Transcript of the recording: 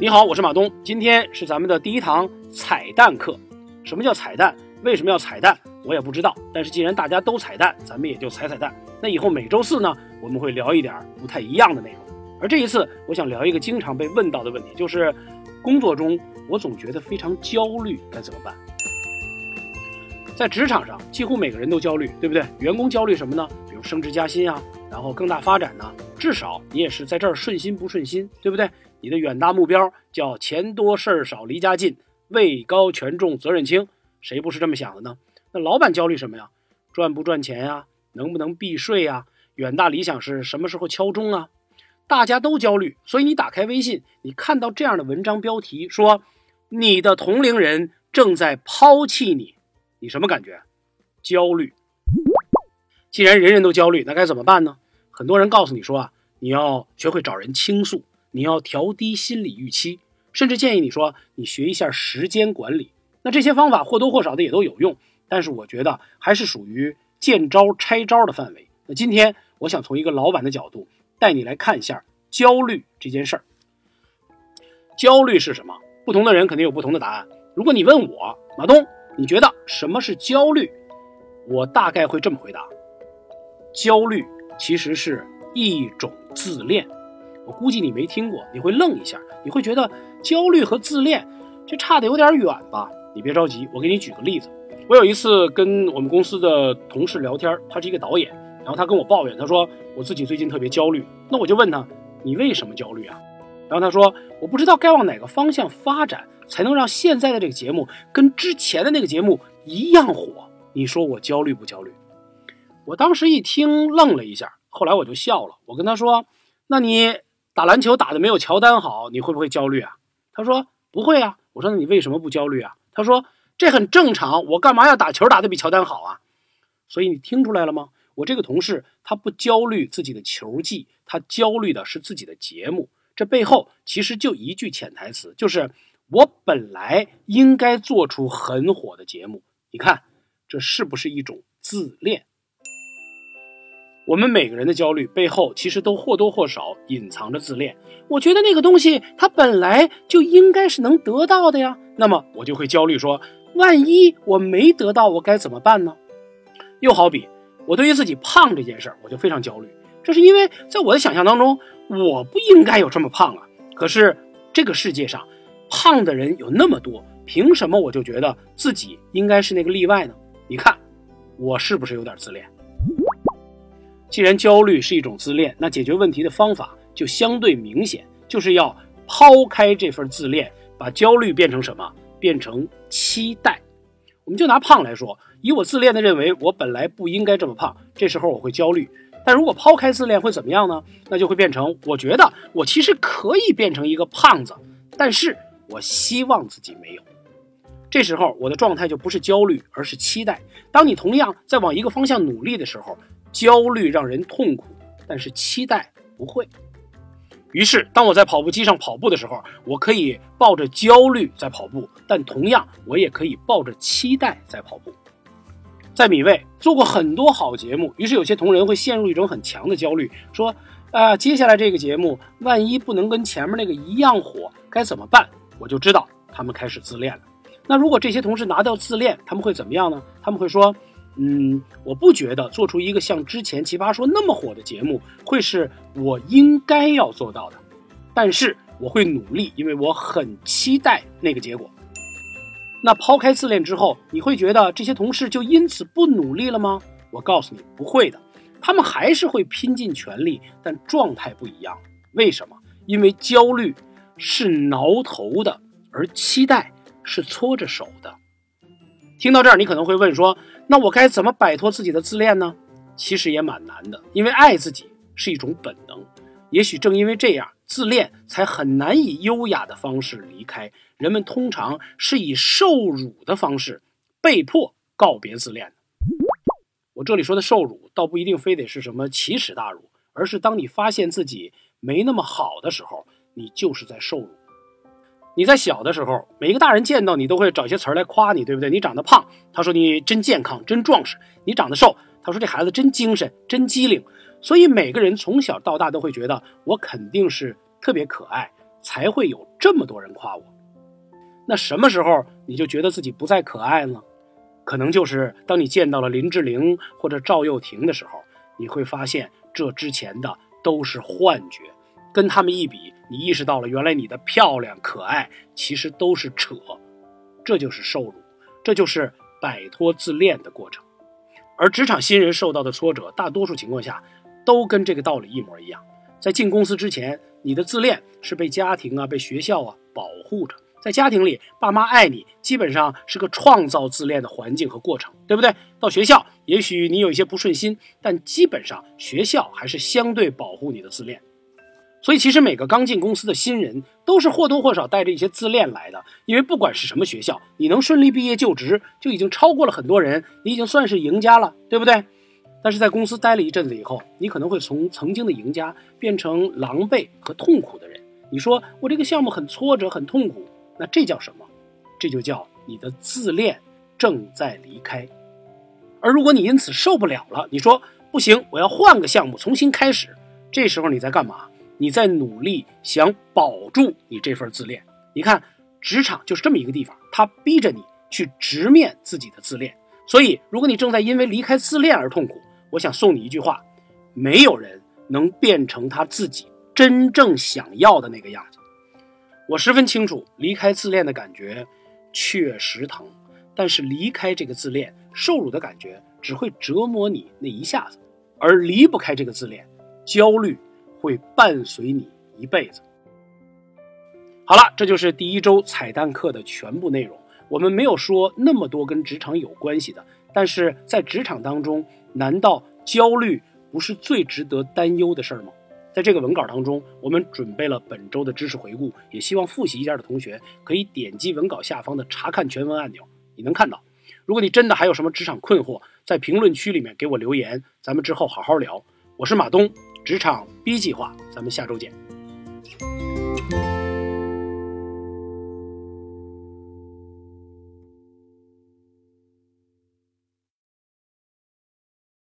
你好，我是马东。今天是咱们的第一堂彩蛋课。什么叫彩蛋？为什么要彩蛋？我也不知道。但是既然大家都彩蛋，咱们也就彩彩蛋。那以后每周四呢，我们会聊一点不太一样的内容。而这一次，我想聊一个经常被问到的问题，就是工作中我总觉得非常焦虑，该怎么办？在职场上，几乎每个人都焦虑，对不对？员工焦虑什么呢？比如升职加薪啊，然后更大发展呢？至少你也是在这儿顺心不顺心，对不对？你的远大目标叫钱多事儿少离家近，位高权重责任轻，谁不是这么想的呢？那老板焦虑什么呀？赚不赚钱呀？能不能避税呀？远大理想是什么时候敲钟啊？大家都焦虑，所以你打开微信，你看到这样的文章标题说你的同龄人正在抛弃你，你什么感觉？焦虑。既然人人都焦虑，那该怎么办呢？很多人告诉你说啊，你要学会找人倾诉。你要调低心理预期，甚至建议你说你学一下时间管理。那这些方法或多或少的也都有用，但是我觉得还是属于见招拆招的范围。那今天我想从一个老板的角度带你来看一下焦虑这件事儿。焦虑是什么？不同的人肯定有不同的答案。如果你问我马东，你觉得什么是焦虑？我大概会这么回答：焦虑其实是一种自恋。我估计你没听过，你会愣一下，你会觉得焦虑和自恋这差的有点远吧？你别着急，我给你举个例子。我有一次跟我们公司的同事聊天，他是一个导演，然后他跟我抱怨，他说我自己最近特别焦虑。那我就问他，你为什么焦虑啊？然后他说我不知道该往哪个方向发展，才能让现在的这个节目跟之前的那个节目一样火。你说我焦虑不焦虑？我当时一听愣了一下，后来我就笑了，我跟他说，那你。打篮球打的没有乔丹好，你会不会焦虑啊？他说不会啊。我说那你为什么不焦虑啊？他说这很正常，我干嘛要打球打的比乔丹好啊？所以你听出来了吗？我这个同事他不焦虑自己的球技，他焦虑的是自己的节目。这背后其实就一句潜台词，就是我本来应该做出很火的节目。你看这是不是一种自恋？我们每个人的焦虑背后，其实都或多或少隐藏着自恋。我觉得那个东西它本来就应该是能得到的呀，那么我就会焦虑说，万一我没得到，我该怎么办呢？又好比我对于自己胖这件事儿，我就非常焦虑，这是因为在我的想象当中，我不应该有这么胖啊。可是这个世界上胖的人有那么多，凭什么我就觉得自己应该是那个例外呢？你看我是不是有点自恋？既然焦虑是一种自恋，那解决问题的方法就相对明显，就是要抛开这份自恋，把焦虑变成什么？变成期待。我们就拿胖来说，以我自恋的认为我本来不应该这么胖，这时候我会焦虑。但如果抛开自恋会怎么样呢？那就会变成我觉得我其实可以变成一个胖子，但是我希望自己没有。这时候我的状态就不是焦虑，而是期待。当你同样在往一个方向努力的时候。焦虑让人痛苦，但是期待不会。于是，当我在跑步机上跑步的时候，我可以抱着焦虑在跑步，但同样，我也可以抱着期待在跑步。在米未做过很多好节目，于是有些同仁会陷入一种很强的焦虑，说：“啊，接下来这个节目万一不能跟前面那个一样火，该怎么办？”我就知道他们开始自恋了。那如果这些同事拿掉自恋，他们会怎么样呢？他们会说。嗯，我不觉得做出一个像之前《奇葩说》那么火的节目会是我应该要做到的，但是我会努力，因为我很期待那个结果。那抛开自恋之后，你会觉得这些同事就因此不努力了吗？我告诉你，不会的，他们还是会拼尽全力，但状态不一样。为什么？因为焦虑是挠头的，而期待是搓着手的。听到这儿，你可能会问说。那我该怎么摆脱自己的自恋呢？其实也蛮难的，因为爱自己是一种本能。也许正因为这样，自恋才很难以优雅的方式离开。人们通常是以受辱的方式被迫告别自恋。我这里说的受辱，倒不一定非得是什么奇耻大辱，而是当你发现自己没那么好的时候，你就是在受辱。你在小的时候，每一个大人见到你都会找一些词儿来夸你，对不对？你长得胖，他说你真健康、真壮实；你长得瘦，他说这孩子真精神、真机灵。所以每个人从小到大都会觉得我肯定是特别可爱、才会有这么多人夸我。那什么时候你就觉得自己不再可爱了？可能就是当你见到了林志玲或者赵又廷的时候，你会发现这之前的都是幻觉，跟他们一比，你意识到了原来你的漂亮可爱其实都是扯。这就是受辱，这就是摆脱自恋的过程。而职场新人受到的挫折，大多数情况下都跟这个道理一模一样。在进公司之前，你的自恋是被家庭啊、被学校啊保护着。在家庭里，爸妈爱你，基本上是个创造自恋的环境和过程，对不对？到学校，也许你有一些不顺心，但基本上学校还是相对保护你的自恋。所以，其实每个刚进公司的新人都是或多或少带着一些自恋来的。因为不管是什么学校，你能顺利毕业就职，就已经超过了很多人，你已经算是赢家了，对不对？但是在公司待了一阵子以后，你可能会从曾经的赢家变成狼狈和痛苦的人。你说我这个项目很挫折，很痛苦。那这叫什么？这就叫你的自恋正在离开。而如果你因此受不了了，你说不行，我要换个项目重新开始。这时候你在干嘛？你在努力想保住你这份自恋。你看，职场就是这么一个地方，它逼着你去直面自己的自恋。所以，如果你正在因为离开自恋而痛苦，我想送你一句话：没有人能变成他自己真正想要的那个样子。我十分清楚，离开自恋的感觉确实疼，但是离开这个自恋，受辱的感觉只会折磨你那一下子，而离不开这个自恋，焦虑会伴随你一辈子。好了，这就是第一周彩蛋课的全部内容。我们没有说那么多跟职场有关系的，但是在职场当中，难道焦虑不是最值得担忧的事儿吗？在这个文稿当中，我们准备了本周的知识回顾，也希望复习一下的同学可以点击文稿下方的查看全文按钮，你能看到。如果你真的还有什么职场困惑，在评论区里面给我留言，咱们之后好好聊。我是马东，职场 B 计划，咱们下周见。